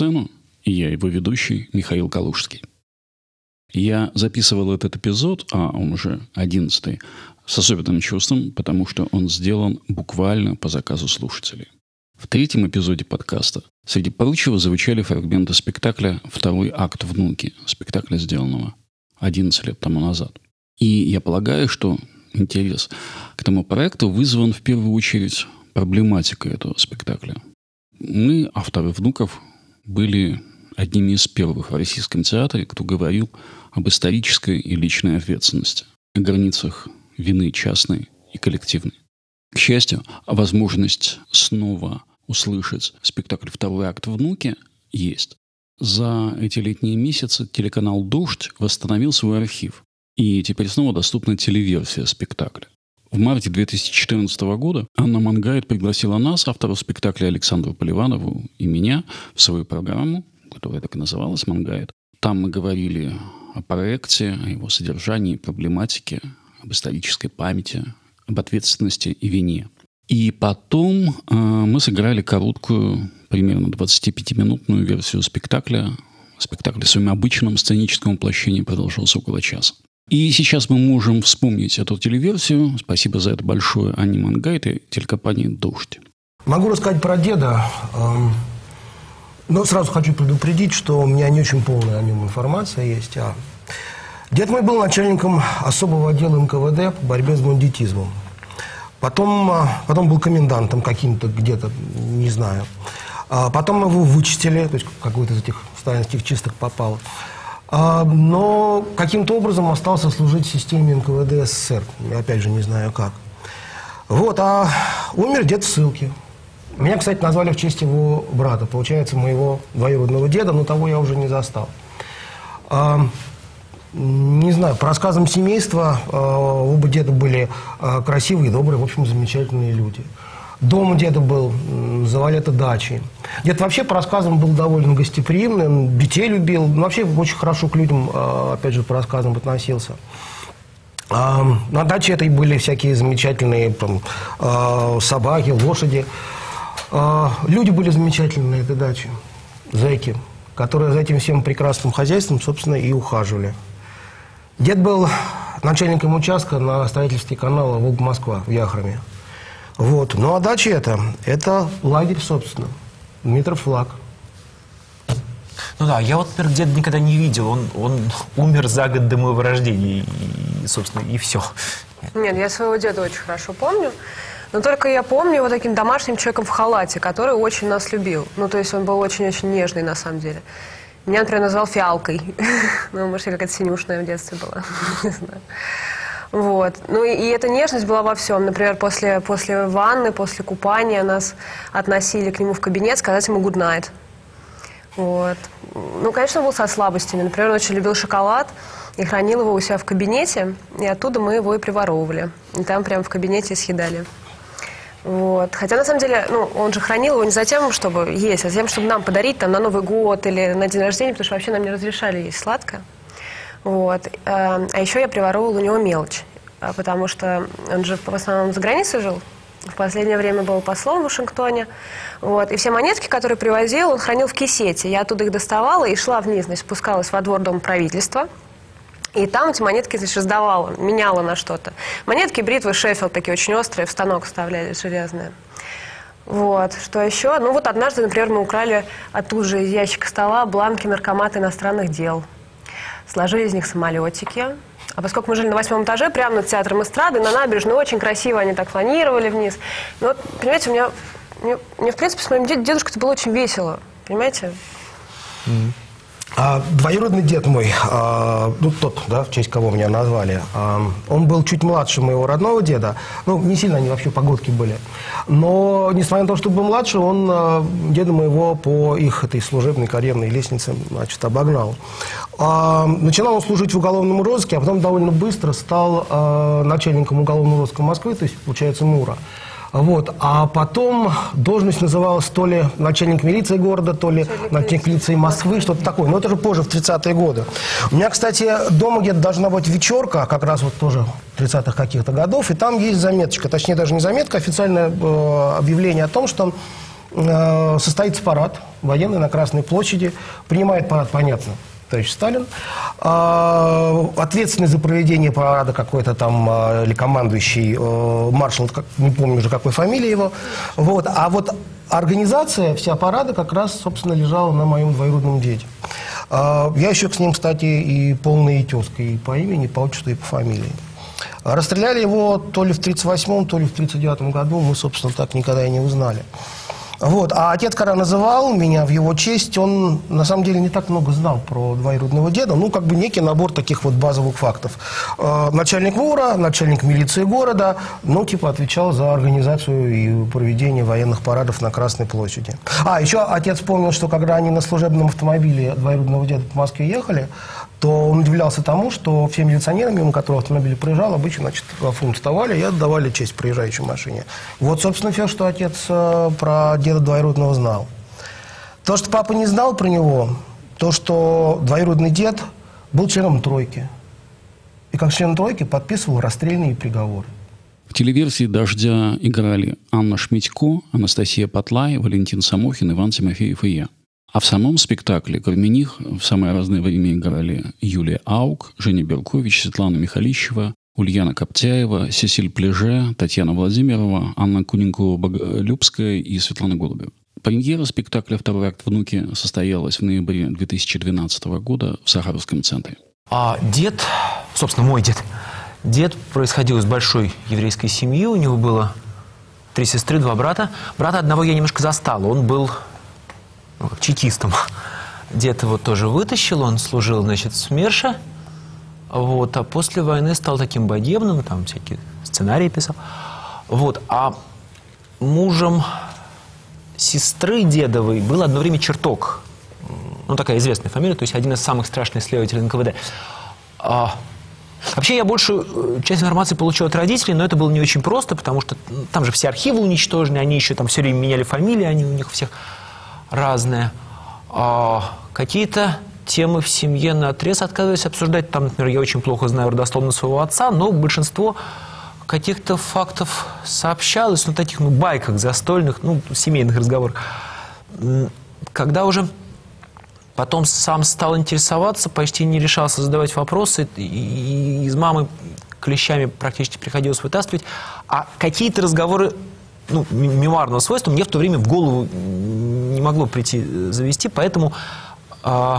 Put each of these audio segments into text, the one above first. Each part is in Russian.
сцену» и я его ведущий Михаил Калужский. Я записывал этот эпизод, а он уже одиннадцатый, с особенным чувством, потому что он сделан буквально по заказу слушателей. В третьем эпизоде подкаста среди прочего звучали фрагменты спектакля «Второй акт внуки», спектакля, сделанного 11 лет тому назад. И я полагаю, что интерес к этому проекту вызван в первую очередь проблематикой этого спектакля. Мы, авторы «Внуков», были одними из первых в российском театре, кто говорил об исторической и личной ответственности, о границах вины частной и коллективной. К счастью, возможность снова услышать спектакль «Второй акт внуки» есть. За эти летние месяцы телеканал «Дождь» восстановил свой архив. И теперь снова доступна телеверсия спектакля. В марте 2014 года Анна Мангайт пригласила нас, авторов спектакля Александру Поливанову и меня, в свою программу, которая так и называлась «Мангайт». Там мы говорили о проекте, о его содержании, проблематике, об исторической памяти, об ответственности и вине – и потом э, мы сыграли короткую, примерно 25-минутную версию спектакля. Спектакль в своем обычном сценическом воплощении продолжался около часа. И сейчас мы можем вспомнить эту телеверсию. Спасибо за это большое Анне Мангайт и телекомпании «Дождь». Могу рассказать про деда. Эм, но сразу хочу предупредить, что у меня не очень полная о нем информация есть. А дед мой был начальником особого отдела НКВД по борьбе с бандитизмом. Потом, а, потом был комендантом каким-то где-то, не знаю. А потом его вычистили, то есть какой-то из этих сталинских чисток попал. А, но каким-то образом остался служить системе НКВД СССР. Я опять же не знаю как. Вот, а умер дед в ссылке. Меня, кстати, назвали в честь его брата, получается, моего двоюродного деда, но того я уже не застал не знаю, по рассказам семейства, э, оба деда были красивые, добрые, в общем, замечательные люди. Дом у деда был, называли это дачей. Дед вообще, по рассказам, был довольно гостеприимный, он детей любил, ну, вообще очень хорошо к людям, э, опять же, по рассказам относился. На даче этой были всякие замечательные там, собаки, лошади. Люди были замечательные на этой даче, зэки, которые за этим всем прекрасным хозяйством, собственно, и ухаживали. Дед был начальником участка на строительстве канала Волга-Москва в Яхраме. Вот. Ну, а дача это, это лагерь, собственно. Дмитров флаг. Ну да, я вот, например, деда никогда не видел. Он, он умер за год до моего рождения, и, собственно, и все. Нет, я своего деда очень хорошо помню. Но только я помню его таким домашним человеком в халате, который очень нас любил. Ну, то есть он был очень-очень нежный, на самом деле. Меня, например, назвал фиалкой. ну, может, я какая-то синюшная в детстве была. Не знаю. Вот. Ну и, и эта нежность была во всем. Например, после, после ванны, после купания нас относили к нему в кабинет сказать ему good night. Вот. Ну, конечно, он был со слабостями. Например, он очень любил шоколад и хранил его у себя в кабинете, и оттуда мы его и приворовывали. И там прямо в кабинете съедали. Вот. Хотя, на самом деле, ну, он же хранил его не за тем, чтобы есть, а за тем, чтобы нам подарить там, на Новый год или на день рождения, потому что вообще нам не разрешали есть сладкое. Вот. А, а еще я приворовывала у него мелочь, а, потому что он же в основном за границей жил. В последнее время был послом в Вашингтоне. Вот. И все монетки, которые привозил, он хранил в кисете. Я оттуда их доставала и шла вниз, значит, спускалась во двор Дома правительства – и там эти монетки, значит, сдавала, меняла на что-то. Монетки, бритвы, Шеффилд такие очень острые, в станок вставляли, железные. Вот. Что еще? Ну вот однажды, например, мы украли оттуда же из ящика стола бланки наркомата иностранных дел. Сложили из них самолетики. А поскольку мы жили на восьмом этаже, прямо над театром эстрады, на набережной, очень красиво они так планировали вниз. Ну вот, понимаете, у меня, мне, мне в принципе, с моим дедушкой это было очень весело. Понимаете? Mm-hmm. А, двоюродный дед мой, а, ну тот, да, в честь кого меня назвали, а, он был чуть младше моего родного деда. Ну, не сильно они вообще погодки были. Но, несмотря на то, что был младше, он а, деда моего по их этой служебной карьерной лестнице, значит, обогнал. А, начинал он служить в уголовном розыске, а потом довольно быстро стал а, начальником уголовного розыска Москвы, то есть, получается, МУРа. Вот. А потом должность называлась то ли начальник милиции города, то ли начальник милиции Москвы, что-то такое. Но это же позже, в 30-е годы. У меня, кстати, дома где-то должна быть вечерка, как раз вот тоже 30-х каких-то годов, и там есть заметочка, точнее даже не заметка, а официальное э, объявление о том, что э, состоится парад военный на Красной площади. Принимает парад, понятно, товарищ Сталин. А, ответственный за проведение парада какой-то там а, или командующий а, маршал, не помню уже какой фамилии его. Вот. А вот организация вся парада как раз, собственно, лежала на моем двоюродном деде. А, я еще с ним, кстати, и полный тезка, и по имени, и по отчеству, и по фамилии. Расстреляли его то ли в 1938, то ли в 1939 году, мы, собственно, так никогда и не узнали. Вот. А отец, когда называл меня в его честь, он на самом деле не так много знал про двоюродного деда. Ну, как бы некий набор таких вот базовых фактов. Э, начальник ВУРа, начальник милиции города, ну, типа, отвечал за организацию и проведение военных парадов на Красной площади. А, еще отец помнил, что когда они на служебном автомобиле двоюродного деда по Москве ехали, то он удивлялся тому, что все милиционеры, мимо которого автомобиль проезжал, обычно, значит, фунт вставали и отдавали честь проезжающей машине. Вот, собственно, все, что отец э, про деда двоюродного знал. То, что папа не знал про него, то, что двоюродный дед был членом тройки. И как член тройки подписывал расстрельные приговоры. В телеверсии «Дождя» играли Анна Шмитько, Анастасия Патлай, Валентин Самохин, Иван Тимофеев и я. А в самом спектакле, кроме них, в самое разное время играли Юлия Аук, Женя Беркович, Светлана Михалищева, Ульяна Коптяева, Сесиль Плеже, Татьяна Владимирова, Анна Куненкова-Любская и Светлана Голубева. Премьера спектакля «Второй акт внуки» состоялась в ноябре 2012 года в Сахаровском центре. А дед, собственно, мой дед, дед происходил из большой еврейской семьи, у него было три сестры, два брата. Брата одного я немножко застал, он был чекистом. Дед его тоже вытащил, он служил, значит, в СМЕРШе. Вот, а после войны стал таким богемным, там всякие сценарии писал. Вот, а мужем сестры дедовой был одно время Черток. Ну, такая известная фамилия, то есть один из самых страшных следователей НКВД. А, вообще, я большую э, часть информации получил от родителей, но это было не очень просто, потому что там же все архивы уничтожены, они еще там все время меняли фамилии, они у них всех разные. А какие-то темы в семье на отрез отказываюсь обсуждать. Там, например, я очень плохо знаю родословно своего отца, но большинство каких-то фактов сообщалось, ну, таких, ну, байках застольных, ну, семейных разговорах. Когда уже потом сам стал интересоваться, почти не решался задавать вопросы, и из мамы клещами практически приходилось вытаскивать, а какие-то разговоры ну, мемуарного свойства мне в то время в голову не могло прийти э, завести, поэтому э,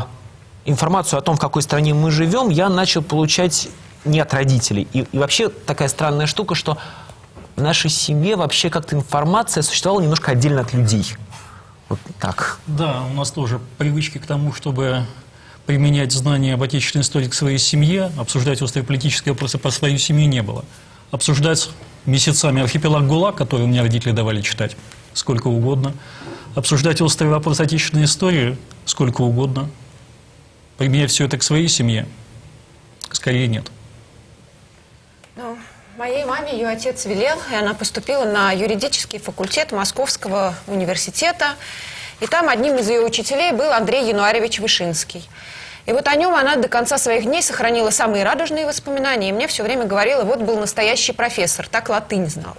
информацию о том, в какой стране мы живем, я начал получать не от родителей. И, и вообще такая странная штука, что в нашей семье вообще как-то информация существовала немножко отдельно от людей. Вот так. Да, у нас тоже привычки к тому, чтобы применять знания об отечественной истории к своей семье, обсуждать острые политические вопросы по своей семье не было. Обсуждать месяцами архипелаг ГУЛАГ, который меня родители давали читать, сколько угодно. Обсуждать острый вопрос отечественной истории сколько угодно. Применять все это к своей семье скорее нет. Ну, моей маме ее отец велел, и она поступила на юридический факультет Московского университета. И там одним из ее учителей был Андрей Януаревич Вышинский – и вот о нем она до конца своих дней сохранила самые радужные воспоминания. И мне все время говорила, вот был настоящий профессор, так латынь знал.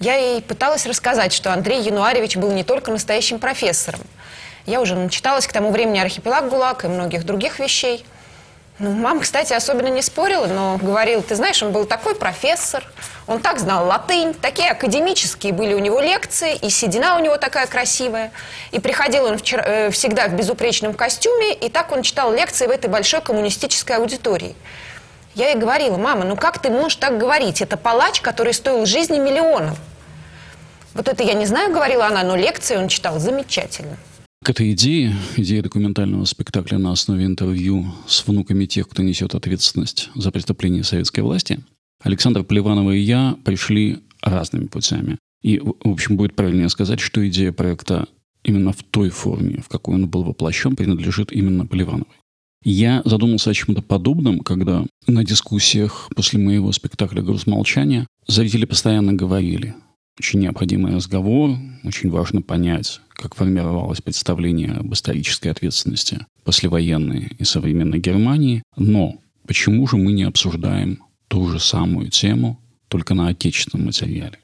Я ей пыталась рассказать, что Андрей Януаревич был не только настоящим профессором. Я уже начиталась к тому времени «Архипелаг ГУЛАГ» и многих других вещей – ну, мама, кстати, особенно не спорила, но говорила, ты знаешь, он был такой профессор, он так знал латынь, такие академические были у него лекции, и седина у него такая красивая. И приходил он вчера, э, всегда в безупречном костюме, и так он читал лекции в этой большой коммунистической аудитории. Я ей говорила, мама, ну как ты можешь так говорить? Это палач, который стоил жизни миллионов. Вот это я не знаю, говорила она, но лекции он читал замечательно. К этой идее, идее документального спектакля на основе интервью с внуками тех, кто несет ответственность за преступления советской власти, Александр Поливанова и я пришли разными путями. И, в общем, будет правильнее сказать, что идея проекта именно в той форме, в какой он был воплощен, принадлежит именно Поливановой. Я задумался о чем-то подобном, когда на дискуссиях после моего спектакля «Груз молчания» зрители постоянно говорили, очень необходимый разговор, очень важно понять, как формировалось представление об исторической ответственности послевоенной и современной Германии. Но почему же мы не обсуждаем ту же самую тему, только на отечественном материале?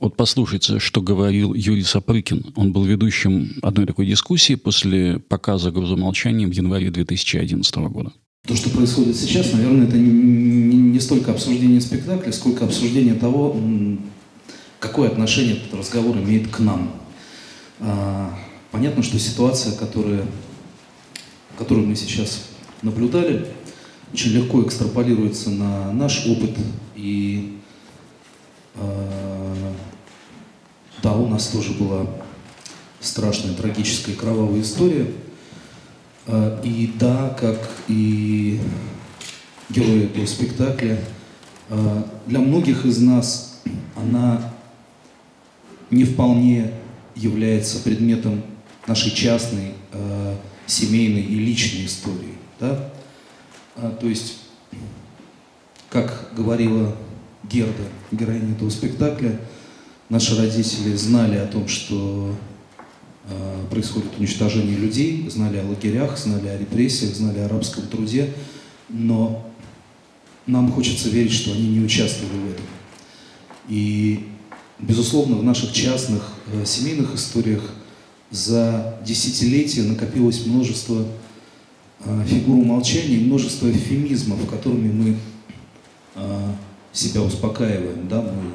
Вот послушайте, что говорил Юрий Сапрыкин. Он был ведущим одной такой дискуссии после показа «Грузомолчания» в январе 2011 года. То, что происходит сейчас, наверное, это не, столько обсуждение спектакля, сколько обсуждение того, какое отношение этот разговор имеет к нам. А, понятно, что ситуация, которая, которую мы сейчас наблюдали, очень легко экстраполируется на наш опыт. И э, да, у нас тоже была страшная, трагическая, кровавая история. Э, и да, как и герои этого спектакля, э, для многих из нас она не вполне является предметом нашей частной, э, семейной и личной истории. Да? А, то есть, как говорила Герда, героиня этого спектакля, наши родители знали о том, что э, происходит уничтожение людей, знали о лагерях, знали о репрессиях, знали о арабском труде, но нам хочется верить, что они не участвовали в этом. И, безусловно, в наших частных э, семейных историях за десятилетия накопилось множество Э, фигуру молчания и множество эвфемизмов, которыми мы э, себя успокаиваем. Да? Мы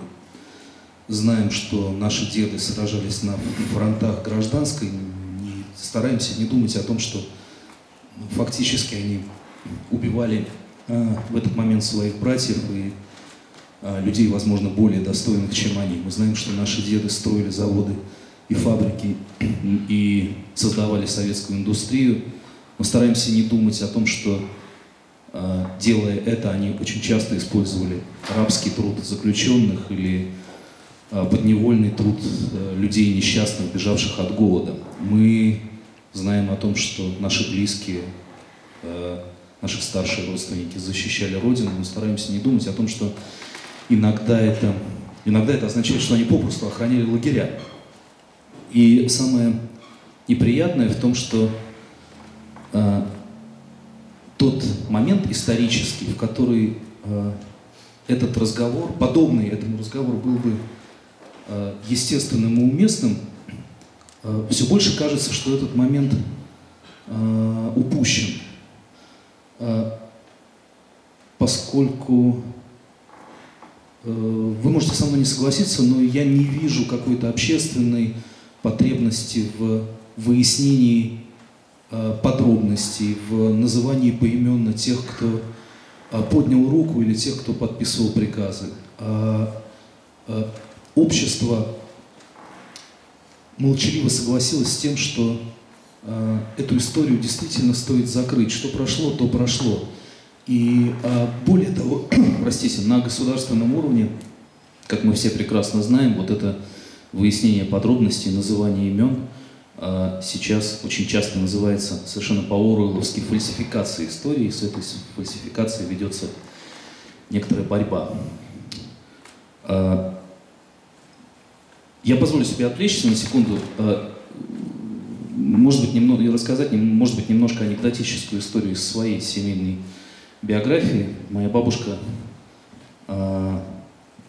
знаем, что наши деды сражались на фронтах гражданской, и стараемся не думать о том, что фактически они убивали э, в этот момент своих братьев и людей, возможно, более достойных, чем они. Мы знаем, что наши деды строили заводы и фабрики и создавали советскую индустрию, мы стараемся не думать о том, что э, делая это, они очень часто использовали рабский труд заключенных или э, подневольный труд э, людей несчастных, бежавших от голода. Мы знаем о том, что наши близкие, наши старшие родственники защищали Родину. Мы стараемся не думать о том, что иногда это, иногда это означает, что они попросту охраняли лагеря. И самое неприятное в том, что э, тот момент исторический, в который э, этот разговор, подобный этому разговору, был бы э, естественным и уместным, э, все больше кажется, что этот момент э, упущен. Э, поскольку вы можете со мной не согласиться, но я не вижу какой-то общественной потребности в выяснении Э, подробностей, в назывании поименно тех, кто э, поднял руку или тех, кто подписывал приказы. А, э, общество молчаливо согласилось с тем, что эту историю действительно стоит закрыть. Что прошло, то прошло. И более того, простите, на государственном уровне, как мы все прекрасно знаем, вот это выяснение подробностей, называние имен – а, сейчас очень часто называется совершенно по-оруэлловски фальсификацией истории. С этой фальсификацией ведется некоторая борьба. А, я позволю себе отвлечься на секунду, а, может быть, немного, рассказать, может быть, немножко анекдотическую историю из своей семейной биографии. Моя бабушка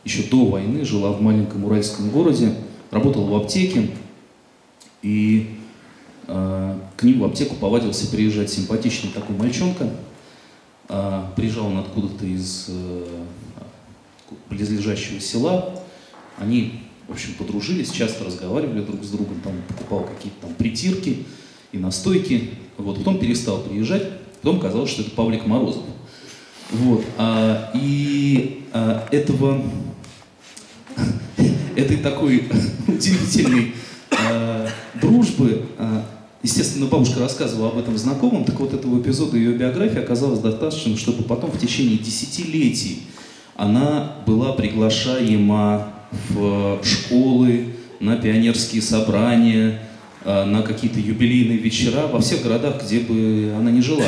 еще до войны жила в маленьком уральском городе, работала в аптеке, и э, к ним в аптеку повадился приезжать симпатичный такой мальчонка. Э, приезжал он откуда-то из э, близлежащего села. Они, в общем, подружились, часто разговаривали друг с другом, там покупал какие-то там притирки и настойки. Вот, потом перестал приезжать, потом казалось, что это Павлик Морозов. Вот, а, и а, этого, этой такой удивительной а, дружбы, а, естественно, бабушка рассказывала об этом знакомым, так вот этого эпизода ее биографии оказалось достаточно, чтобы потом в течение десятилетий она была приглашаема в школы, на пионерские собрания, а, на какие-то юбилейные вечера во всех городах, где бы она ни жила.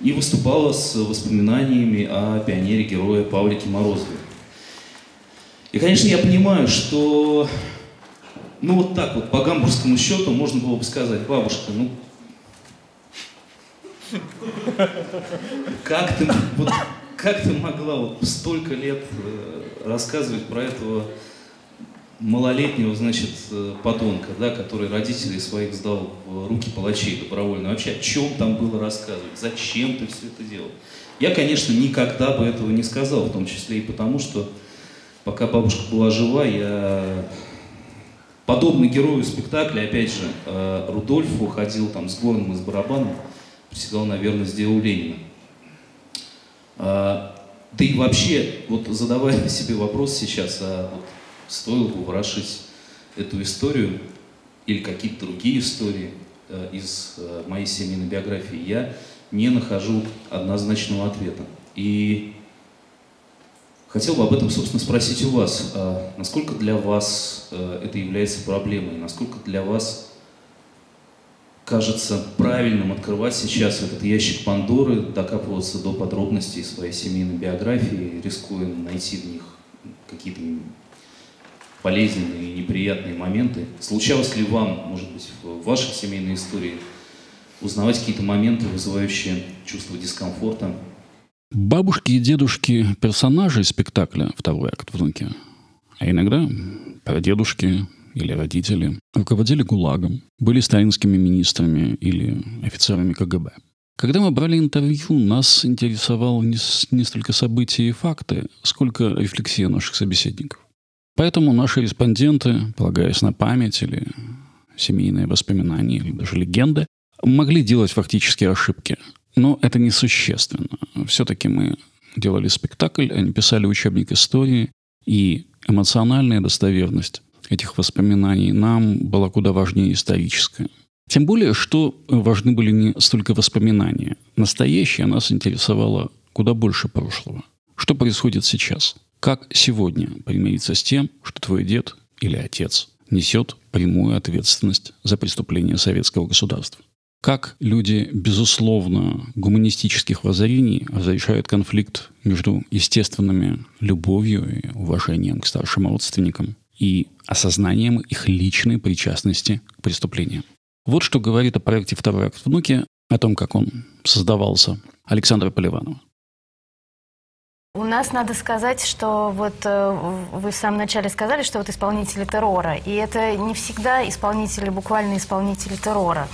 И выступала с воспоминаниями о пионере-герое Павлике Морозове. И, конечно, я понимаю, что ну вот так вот, по гамбургскому счету, можно было бы сказать, бабушка, ну, как ты, вот, как ты могла вот столько лет э, рассказывать про этого малолетнего, значит, э, подонка, да, который родителей своих сдал в руки палачей добровольно. Вообще, о чем там было рассказывать? Зачем ты все это делал? Я, конечно, никогда бы этого не сказал, в том числе и потому, что пока бабушка была жива, я подобный герою спектакля, опять же, э, Рудольф уходил там с горным и с барабаном, приседал, наверное, сделал Ленина. А, да и вообще, вот задавая себе вопрос сейчас, а вот стоило бы ворошить эту историю или какие-то другие истории э, из э, моей семейной биографии, я не нахожу однозначного ответа. И хотел бы об этом, собственно, спросить у вас. А насколько для вас э, это является проблемой? Насколько для вас кажется правильным открывать сейчас этот ящик Пандоры, докапываться до подробностей своей семейной биографии, рискуя найти в них какие-то болезненные и неприятные моменты. Случалось ли вам, может быть, в вашей семейной истории узнавать какие-то моменты, вызывающие чувство дискомфорта? Бабушки и дедушки персонажей спектакля «Второй акт внуки», а иногда прадедушки или родители руководили ГУЛАГом, были сталинскими министрами или офицерами КГБ. Когда мы брали интервью, нас интересовало не, не столько события и факты, сколько рефлексия наших собеседников. Поэтому наши респонденты, полагаясь на память или семейные воспоминания, или даже легенды, могли делать фактически ошибки. Но это несущественно. Все-таки мы делали спектакль, они писали учебник истории, и эмоциональная достоверность этих воспоминаний нам была куда важнее историческая. Тем более, что важны были не столько воспоминания. Настоящее нас интересовало куда больше прошлого. Что происходит сейчас – как сегодня примириться с тем, что твой дед или отец несет прямую ответственность за преступление советского государства? Как люди, безусловно, гуманистических воззрений разрешают конфликт между естественными любовью и уважением к старшим родственникам и осознанием их личной причастности к преступлениям? Вот что говорит о проекте «Второй акт внуки», о том, как он создавался Александра Поливанова. У нас надо сказать, что вот э, вы в самом начале сказали, что вот исполнители террора, и это не всегда исполнители, буквально исполнители террора.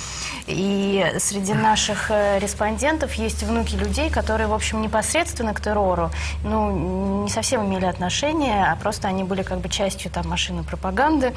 И среди наших э, респондентов есть внуки людей, которые, в общем, непосредственно к террору, ну, не совсем имели отношение, а просто они были как бы частью там машины пропаганды,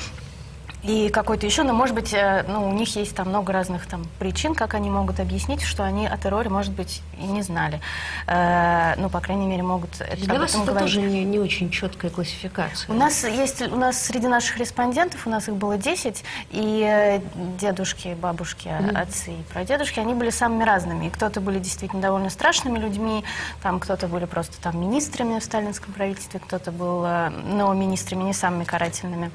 и какой-то еще, но, может быть, э, ну, у них есть там много разных там причин, как они могут объяснить, что они о терроре, может быть, и не знали. Э, ну, по крайней мере, могут Для вас это говорить. тоже не, не очень четкая классификация. У нас есть, у нас среди наших респондентов, у нас их было 10, и э, дедушки, бабушки, mm-hmm. отцы и прадедушки, они были самыми разными. И кто-то были действительно довольно страшными людьми, там кто-то были просто там министрами в сталинском правительстве, кто-то был, э, но министрами не самыми карательными.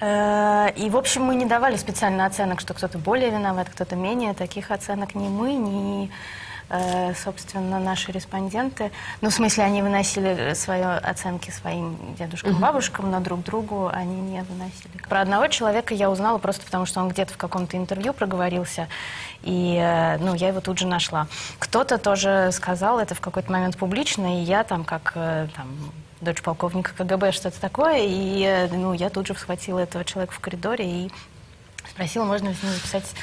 Э, и, в общем, мы не давали специально оценок, что кто-то более виноват, кто-то менее. Таких оценок ни мы, ни, э, собственно, наши респонденты. Ну, в смысле, они выносили свои оценки своим дедушкам, бабушкам, но друг другу они не выносили. Про одного человека я узнала просто потому, что он где-то в каком-то интервью проговорился, и, э, ну, я его тут же нашла. Кто-то тоже сказал это в какой-то момент публично, и я там, как там, дочь полковника КГБ, что-то такое. И э, ну, я тут же схватила этого человека в коридоре и спросила, можно ли с ним записать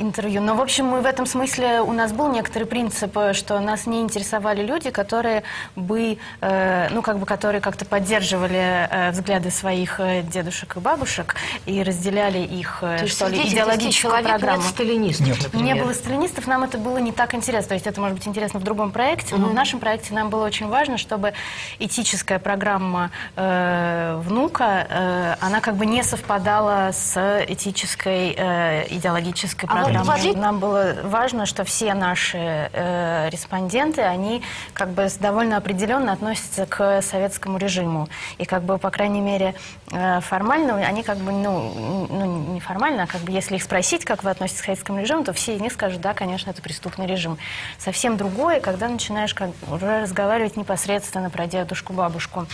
интервью. Но, в общем, мы в этом смысле, у нас был некоторый принцип, э, что нас не интересовали люди, которые бы, э, ну, как бы, которые как-то поддерживали э, взгляды своих э, дедушек и бабушек и разделяли их, э, То что ли, идеологическую программу. Нет сталинистов, нет. например. Не было сталинистов, нам это было не так интересно. То есть это может быть интересно в другом проекте, но в нашем проекте нам было очень важно, чтобы этическая программа э, внука, э, она как бы не совпадала с этической э, идеологической программой. А нам, нам было важно, что все наши э, респонденты, они как бы довольно определенно относятся к советскому режиму. И как бы, по крайней мере, э, формально, они как бы, ну, ну, не формально, а как бы, если их спросить, как вы относитесь к советскому режиму, то все из них скажут, да, конечно, это преступный режим. Совсем другое, когда начинаешь как, уже разговаривать непосредственно про дедушку, бабушку.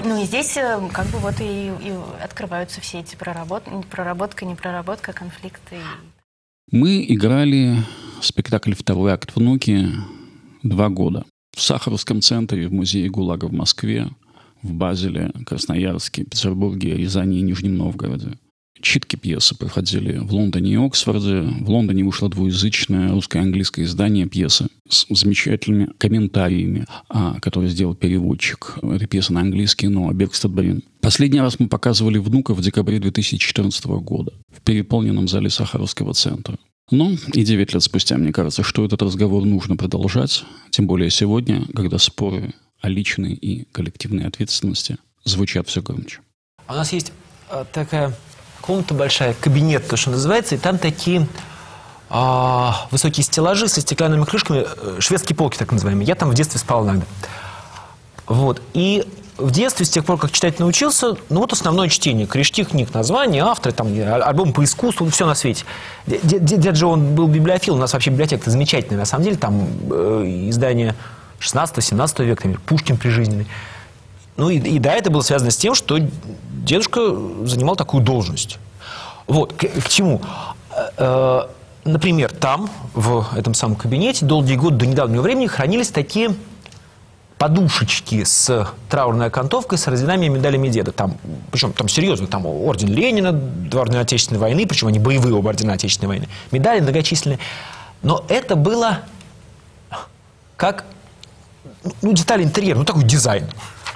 Ну и здесь э, как бы вот и, и открываются все эти проработки, проработка, непроработка, конфликты. Мы играли спектакль «Второй акт внуки» два года. В Сахаровском центре, в музее ГУЛАГа в Москве, в Базеле, Красноярске, Петербурге, Рязани и Нижнем Новгороде. Читки пьесы проходили в Лондоне и Оксфорде. В Лондоне вышло двуязычное русско-английское издание пьесы с замечательными комментариями, а, который сделал переводчик этой пьесы на английский, но Бергстад Брин. Последний раз мы показывали «Внука» в декабре 2014 года в переполненном зале Сахаровского центра. Но и 9 лет спустя, мне кажется, что этот разговор нужно продолжать, тем более сегодня, когда споры о личной и коллективной ответственности звучат все громче. У нас есть э, такая комната большая, кабинет, то, что называется, и там такие а, высокие стеллажи со стеклянными крышками, э, шведские полки так называемые. Я там в детстве спал иногда. Вот. И в детстве, с тех пор, как читать научился, ну вот основное чтение. Корешки книг, названия, авторы, там, альбом по искусству, все на свете. Дед, же он был библиофил, у нас вообще библиотека замечательная. На самом деле там э, издания 16-17 века, например, Пушкин прижизненный. Ну и, и да, это было связано с тем, что дедушка занимал такую должность. Вот, к, к чему? Э, э, например, там, в этом самом кабинете, долгие годы до недавнего времени хранились такие подушечки с траурной окантовкой с орденами и медалями деда. Там, причем там серьезно, там орден Ленина, два ордена Отечественной войны, причем они боевые оба ордена Отечественной войны, медали многочисленные. Но это было как ну, деталь интерьера, ну такой дизайн.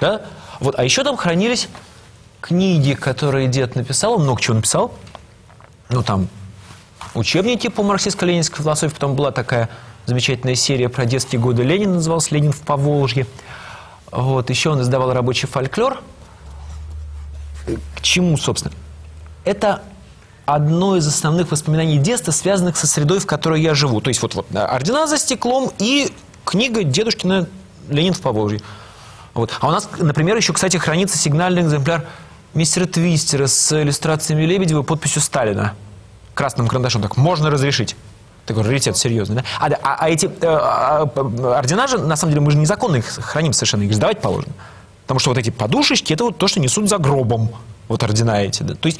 Да? Вот. А еще там хранились книги, которые дед написал, много чего написал. Ну, там учебники по марксистско-ленинской философии, потом была такая замечательная серия про детские годы Ленина, называлась «Ленин в Поволжье». Вот. Еще он издавал рабочий фольклор. К чему, собственно? Это одно из основных воспоминаний детства, связанных со средой, в которой я живу. То есть вот, вот ордена за стеклом и книга дедушкина «Ленин в Поволжье». Вот. А у нас, например, еще, кстати, хранится сигнальный экземпляр мистера Твистера с иллюстрациями Лебедева и подписью Сталина. Красным карандашом. Так, можно разрешить. Такой раритет серьезный, да? А, а, а эти э, э, ордена же, на самом деле, мы же незаконно их храним совершенно, их сдавать положено. Потому что вот эти подушечки, это вот то, что несут за гробом, вот ордена эти. Да? То есть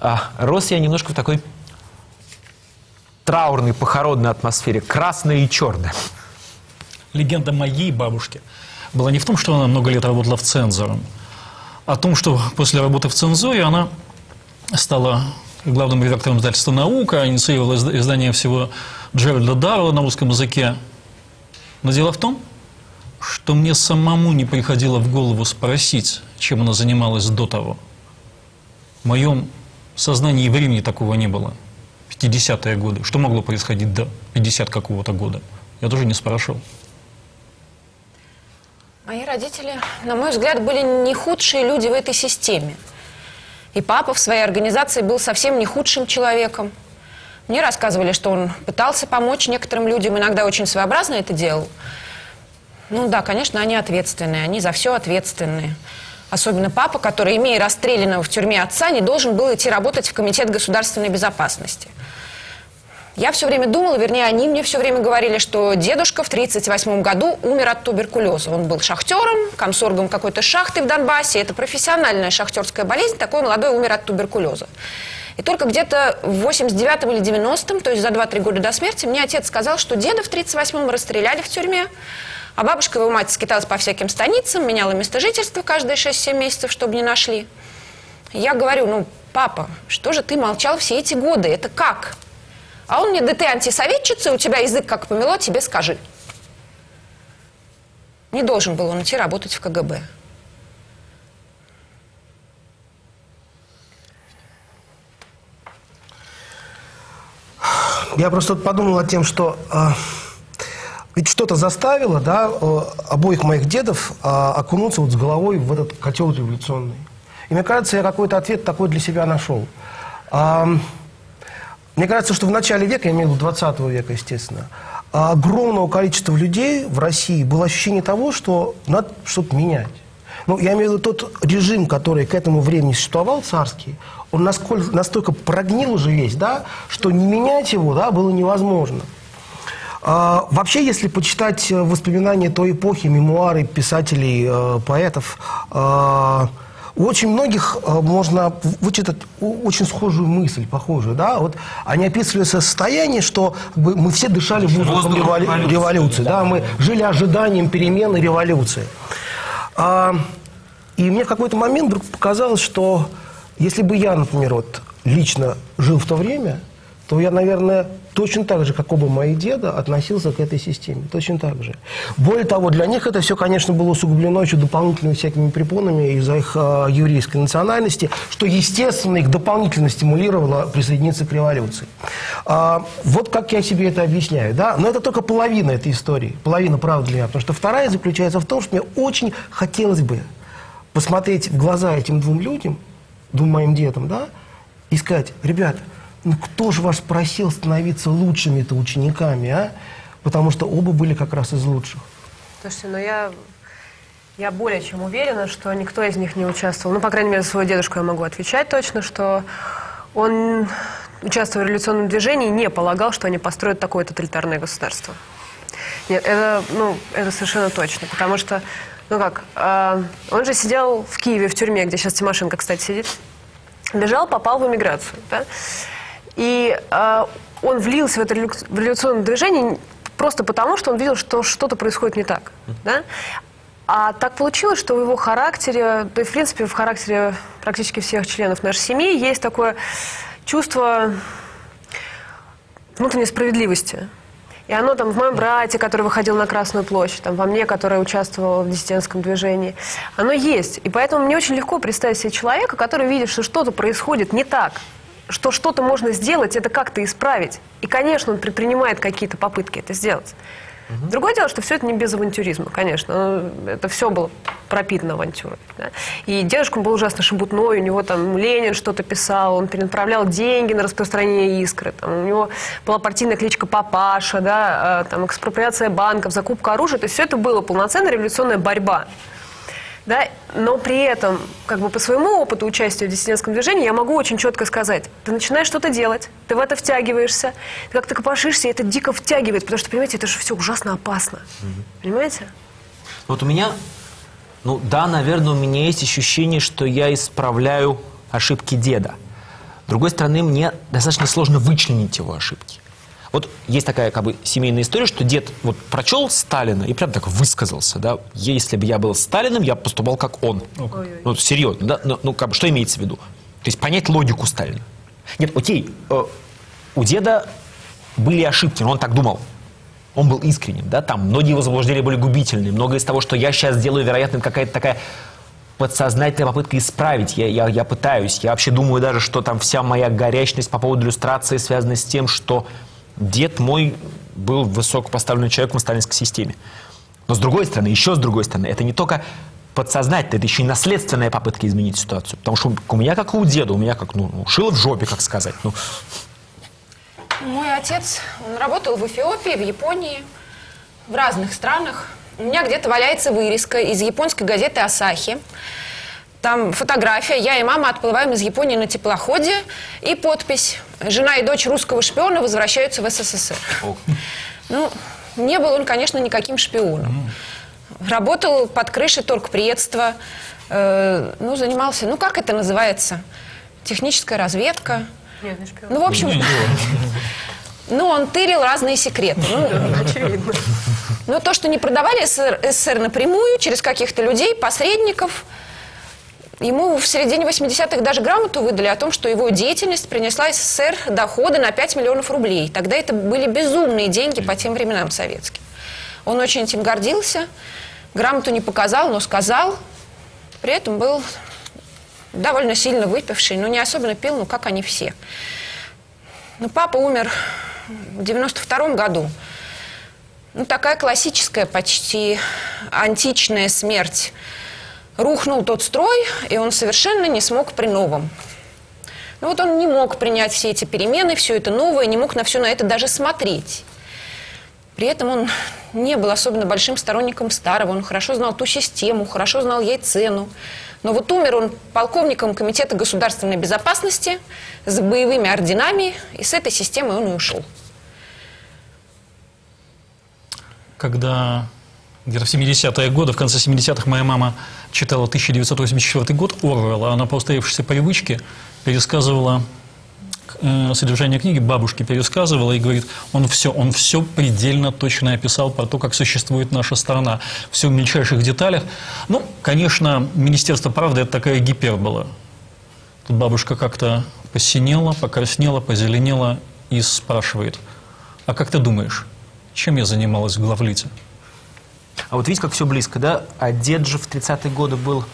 э, рос я немножко в такой траурной, похоронной атмосфере, красная и черная. Легенда моей бабушки – была не в том, что она много лет работала в цензором, а о том, что после работы в цензуре она стала главным редактором издательства «Наука», инициировала издание всего Джеральда Даррелла на русском языке. Но дело в том, что мне самому не приходило в голову спросить, чем она занималась до того. В моем сознании и времени такого не было. 50-е годы. Что могло происходить до 50 какого-то года? Я тоже не спрашивал. Мои родители, на мой взгляд, были не худшие люди в этой системе. И папа в своей организации был совсем не худшим человеком. Мне рассказывали, что он пытался помочь некоторым людям, иногда очень своеобразно это делал. Ну да, конечно, они ответственные, они за все ответственные. Особенно папа, который, имея расстрелянного в тюрьме отца, не должен был идти работать в Комитет государственной безопасности – я все время думала, вернее, они мне все время говорили, что дедушка в 1938 году умер от туберкулеза. Он был шахтером, комсоргом какой-то шахты в Донбассе. Это профессиональная шахтерская болезнь. Такой молодой умер от туберкулеза. И только где-то в 89-м или 90-м, то есть за 2-3 года до смерти, мне отец сказал, что деда в 38-м расстреляли в тюрьме, а бабушка его мать скиталась по всяким станицам, меняла место жительства каждые 6-7 месяцев, чтобы не нашли. Я говорю, ну, папа, что же ты молчал все эти годы? Это как? А он мне, да ты антисоветчица, у тебя язык как помело, тебе скажи. Не должен был он идти работать в КГБ. Я просто подумал о тем, что э, ведь что-то заставило да, э, обоих моих дедов э, окунуться вот с головой в этот котел революционный. И мне кажется, я какой-то ответ такой для себя нашел. Э, мне кажется, что в начале века, я имею в виду 20 века, естественно, огромного количества людей в России было ощущение того, что надо что-то менять. Ну, я имею в виду тот режим, который к этому времени существовал, царский, он насколько, настолько прогнил уже весь, да, что не менять его да, было невозможно. А, вообще, если почитать воспоминания той эпохи, мемуары писателей, э, поэтов, э, у очень многих э, можно вычитать очень схожую мысль, похожую. Да? Вот они описывали состояние, что мы все дышали воздухом револю... революции. Да? Мы жили ожиданием перемены революции. А, И мне в какой-то момент вдруг показалось, что если бы я, например, вот лично жил в то время, то я, наверное, точно так же, как оба мои деда, относился к этой системе. Точно так же. Более того, для них это все, конечно, было усугублено еще дополнительными всякими препонами из-за их э, еврейской национальности, что, естественно, их дополнительно стимулировало присоединиться к революции. А, вот как я себе это объясняю. Да? Но это только половина этой истории. Половина правды для меня. Потому что вторая заключается в том, что мне очень хотелось бы посмотреть в глаза этим двум людям, двум моим детям, да, и сказать, ребята, ну кто же вас просил становиться лучшими-то учениками, а? Потому что оба были как раз из лучших. Слушайте, ну я, я более чем уверена, что никто из них не участвовал. Ну, по крайней мере, за своего дедушку я могу отвечать точно, что он, участвуя в революционном движении, не полагал, что они построят такое тоталитарное государство. Нет, это, ну, это совершенно точно, потому что, ну как, э, он же сидел в Киеве, в тюрьме, где сейчас Тимошенко, кстати, сидит, бежал, попал в эмиграцию, да? И э, он влился в это революционное движение просто потому, что он видел, что что-то происходит не так. Да? А так получилось, что в его характере, да и в принципе в характере практически всех членов нашей семьи есть такое чувство внутренней справедливости. И оно там в моем брате, который выходил на Красную площадь, там, во мне, которая участвовала в диссидентском движении, оно есть. И поэтому мне очень легко представить себе человека, который видит, что что-то происходит не так, что что-то можно сделать, это как-то исправить. И, конечно, он предпринимает какие-то попытки это сделать. Другое дело, что все это не без авантюризма, конечно. Ну, Это все было пропитано авантюрой. да. И дедушка был ужасно шебутной, у него там Ленин что-то писал, он перенаправлял деньги на распространение искры. Там, у него была партийная кличка Папаша, да, а, там, экспроприация банков, закупка оружия. То есть все это было полноценная революционная борьба. Да? Но при этом, как бы по своему опыту участия в диссидентском движении, я могу очень четко сказать, ты начинаешь что-то делать, ты в это втягиваешься, ты как-то копошишься, и это дико втягивает, потому что, понимаете, это же все ужасно опасно. Понимаете? Вот у меня, ну да, наверное, у меня есть ощущение, что я исправляю ошибки деда. С другой стороны, мне достаточно сложно вычленить его ошибки. Вот есть такая как бы семейная история, что дед вот прочел Сталина и прям так высказался, да, если бы я был Сталиным, я бы поступал как он. Ну, серьезно, да, ну, ну, как бы, что имеется в виду? То есть понять логику Сталина. Нет, окей, э, у деда были ошибки, но он так думал. Он был искренним, да, там многие его заблуждения были губительны, многое из того, что я сейчас делаю, вероятно, какая-то такая подсознательная попытка исправить. Я, я, я пытаюсь. Я вообще думаю даже, что там вся моя горячность по поводу иллюстрации связана с тем, что дед мой был высокопоставленным человеком в сталинской системе. Но с другой стороны, еще с другой стороны, это не только подсознательно, это еще и наследственная попытка изменить ситуацию. Потому что у меня, как у деда, у меня как, ну, шило в жопе, как сказать. Ну, Мой отец, он работал в Эфиопии, в Японии, в разных странах. У меня где-то валяется вырезка из японской газеты «Асахи». Там фотография, я и мама отплываем из Японии на теплоходе, и подпись «Жена и дочь русского шпиона возвращаются в СССР». Ну, не был он, конечно, никаким шпионом. Работал под крышей торгпредства, э, ну, занимался, ну, как это называется, техническая разведка. Нет, не шпион. Ну, в общем, ну, он тырил разные секреты. Ну, Очевидно. но то, что не продавали СССР напрямую, через каких-то людей, посредников, ему в середине 80-х даже грамоту выдали о том, что его деятельность принесла СССР доходы на 5 миллионов рублей. Тогда это были безумные деньги по тем временам советским. Он очень этим гордился, грамоту не показал, но сказал. При этом был довольно сильно выпивший, но не особенно пил, ну как они все. Ну, папа умер в 92 году. Ну, такая классическая, почти античная смерть. Рухнул тот строй, и он совершенно не смог при новом. Ну вот он не мог принять все эти перемены, все это новое, не мог на все на это даже смотреть. При этом он не был особенно большим сторонником старого, он хорошо знал ту систему, хорошо знал ей цену. Но вот умер он полковником Комитета государственной безопасности с боевыми орденами, и с этой системой он и ушел. Когда где-то в 70-е годы, в конце 70-х, моя мама читала 1984 год Орвелла, она по устоявшейся привычке пересказывала э, содержание книги бабушке пересказывала и говорит, он все, он все предельно точно описал про то, как существует наша страна, все в мельчайших деталях. Ну, конечно, Министерство правды – это такая гипербола. Тут бабушка как-то посинела, покраснела, позеленела и спрашивает, а как ты думаешь, чем я занималась в главлите? А вот видите, как все близко, да? А дед же в 30-е годы был,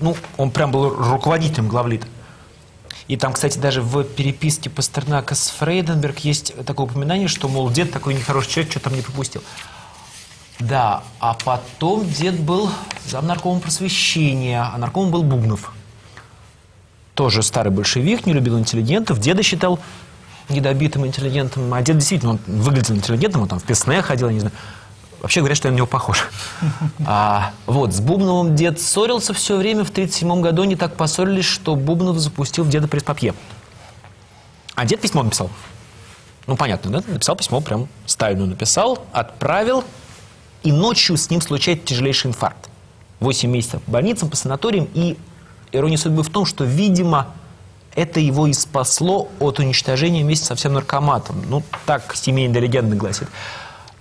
ну, он прям был руководителем главлита. И там, кстати, даже в переписке Пастернака с Фрейденберг есть такое упоминание, что, мол, дед такой нехороший человек, что там не пропустил. Да, а потом дед был зам наркомом просвещения, а наркомом был Бубнов. Тоже старый большевик, не любил интеллигентов. Деда считал недобитым интеллигентом. А дед действительно, он выглядел интеллигентом, он там в песне ходил, я не знаю. Вообще говорят, что я на него похож. А, вот, с Бубновым дед ссорился все время. В 1937 году они так поссорились, что Бубнов запустил в деда пресс-папье. А дед письмо написал. Ну, понятно, да? Написал письмо, прям Сталину написал, отправил, и ночью с ним случается тяжелейший инфаркт. Восемь месяцев по больницам, по санаториям, и ирония судьбы в том, что, видимо, это его и спасло от уничтожения вместе со всем наркоматом. Ну, так семейная легенда гласит.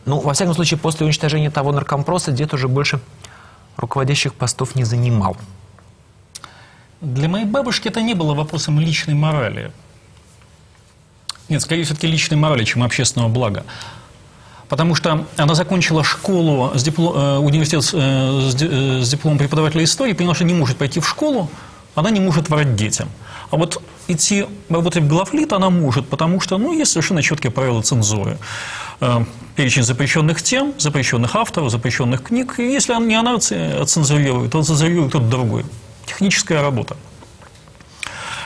Ну, во всяком случае, после уничтожения того наркомпроса дед уже больше руководящих постов не занимал. Для моей бабушки это не было вопросом личной морали. Нет, скорее все-таки личной морали, чем общественного блага. Потому что она закончила школу, с диплом, э, университет э, э, с дипломом преподавателя истории, поняла, что не может пойти в школу, она не может врать детям. А вот идти работать в главлит она может, потому что ну, есть совершенно четкие правила цензуры. Э, перечень запрещенных тем, запрещенных авторов, запрещенных книг. И если не она цензурирует, то цензурирует кто-то другой. Техническая работа.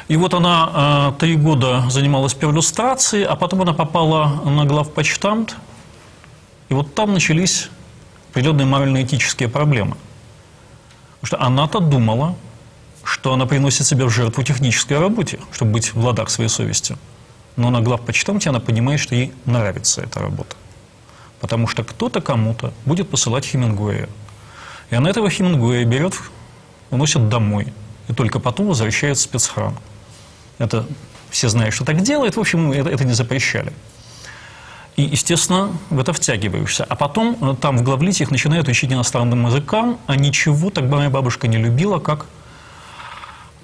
И вот она э, три года занималась перлюстрацией, а потом она попала на главпочтамт, и вот там начались определенные морально-этические проблемы. Потому что она-то думала, что она приносит себя в жертву технической работе, чтобы быть в ладах своей совести. Но на главпочтамте она понимает, что ей нравится эта работа. Потому что кто-то кому-то будет посылать Хемингуэя. И она этого Хемингуэя берет, уносит домой. И только потом возвращает в спецхран. Это все знают, что так делает. В общем, это, это не запрещали. И, естественно, в это втягиваешься. А потом э, там в главлите их начинают учить иностранным языкам, а ничего так моя бабушка не любила, как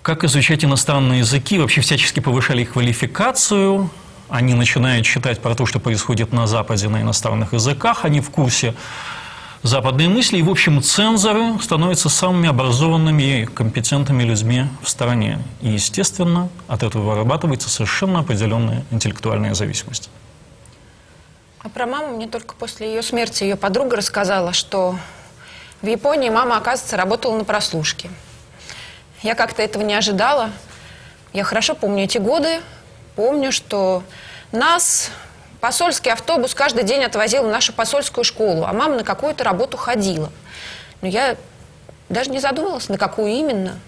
как изучать иностранные языки, вообще всячески повышали их квалификацию, они начинают читать про то, что происходит на Западе на иностранных языках, они в курсе западной мысли, и, в общем, цензоры становятся самыми образованными и компетентными людьми в стране. И, естественно, от этого вырабатывается совершенно определенная интеллектуальная зависимость. А про маму мне только после ее смерти ее подруга рассказала, что в Японии мама, оказывается, работала на прослушке. Я как-то этого не ожидала. Я хорошо помню эти годы. Помню, что нас посольский автобус каждый день отвозил в нашу посольскую школу, а мама на какую-то работу ходила. Но я даже не задумывалась, на какую именно.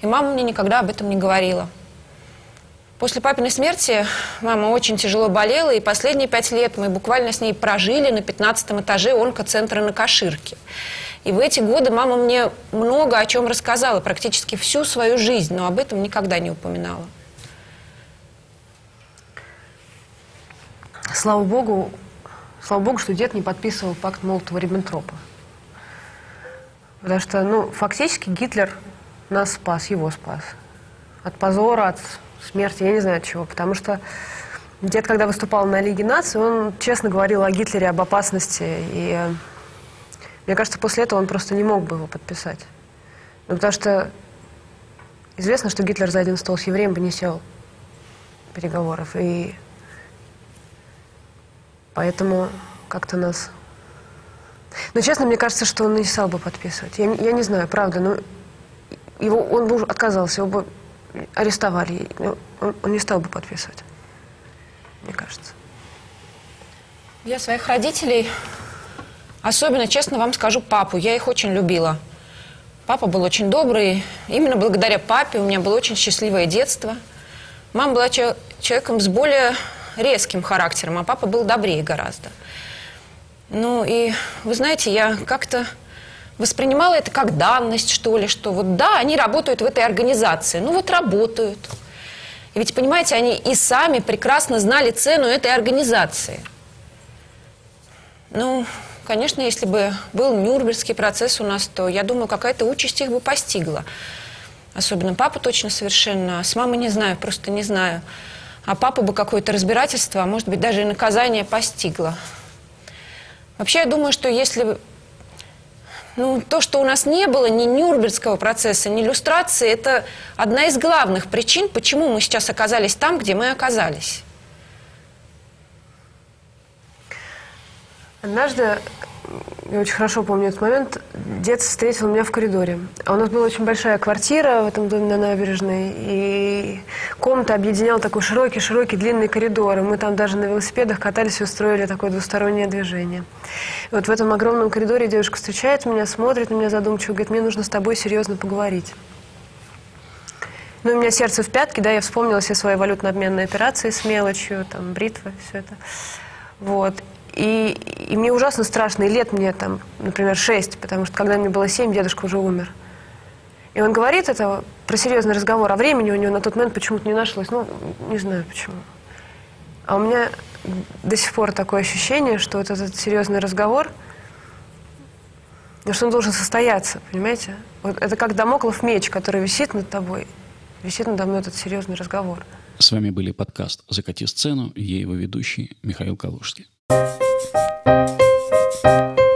И мама мне никогда об этом не говорила. После папиной смерти мама очень тяжело болела, и последние пять лет мы буквально с ней прожили на 15 этаже онкоцентра на Каширке. И в эти годы мама мне много о чем рассказала, практически всю свою жизнь, но об этом никогда не упоминала. Слава Богу, слава Богу, что дед не подписывал пакт Молотова-Риббентропа. Потому что, ну, фактически Гитлер нас спас, его спас. От позора, от смерти, я не знаю от чего. Потому что дед, когда выступал на Лиге наций, он честно говорил о Гитлере, об опасности. И мне кажется, после этого он просто не мог бы его подписать. Ну, потому что известно, что Гитлер за один стол с евреем бы не сел переговоров. И поэтому как-то нас... Но честно, мне кажется, что он не стал бы подписывать. Я, я не знаю, правда, но его, он бы отказался, его бы арестовали. Он, он не стал бы подписывать, мне кажется. Я своих родителей Особенно, честно вам скажу, папу. Я их очень любила. Папа был очень добрый. Именно благодаря папе у меня было очень счастливое детство. Мама была человеком с более резким характером, а папа был добрее гораздо. Ну и, вы знаете, я как-то воспринимала это как данность, что ли, что вот да, они работают в этой организации. Ну вот работают. И ведь, понимаете, они и сами прекрасно знали цену этой организации. Ну, конечно, если бы был Нюрнбергский процесс у нас, то, я думаю, какая-то участь их бы постигла. Особенно папа точно совершенно. С мамой не знаю, просто не знаю. А папу бы какое-то разбирательство, а может быть, даже и наказание постигло. Вообще, я думаю, что если ну, то, что у нас не было ни Нюрнбергского процесса, ни иллюстрации, это одна из главных причин, почему мы сейчас оказались там, где мы оказались. Однажды, я очень хорошо помню этот момент, дед встретил меня в коридоре. А у нас была очень большая квартира в этом доме на набережной, и комната объединяла такой широкий-широкий длинный коридор. И мы там даже на велосипедах катались и устроили такое двустороннее движение. И вот в этом огромном коридоре девушка встречает меня, смотрит на меня задумчиво, говорит, мне нужно с тобой серьезно поговорить. Ну, у меня сердце в пятке, да, я вспомнила все свои валютно-обменные операции с мелочью, там, бритвы, все это. Вот. И, и мне ужасно страшно, и лет мне там, например, шесть, потому что когда мне было семь, дедушка уже умер. И он говорит это про серьезный разговор, а времени у него на тот момент почему-то не нашлось. Ну, не знаю почему. А у меня до сих пор такое ощущение, что вот этот серьезный разговор, что он должен состояться, понимаете? Вот это как домоклов меч, который висит над тобой. Висит надо мной этот серьезный разговор. С вами были подкаст «Закати сцену» и его ведущий Михаил Калужский. Thank you.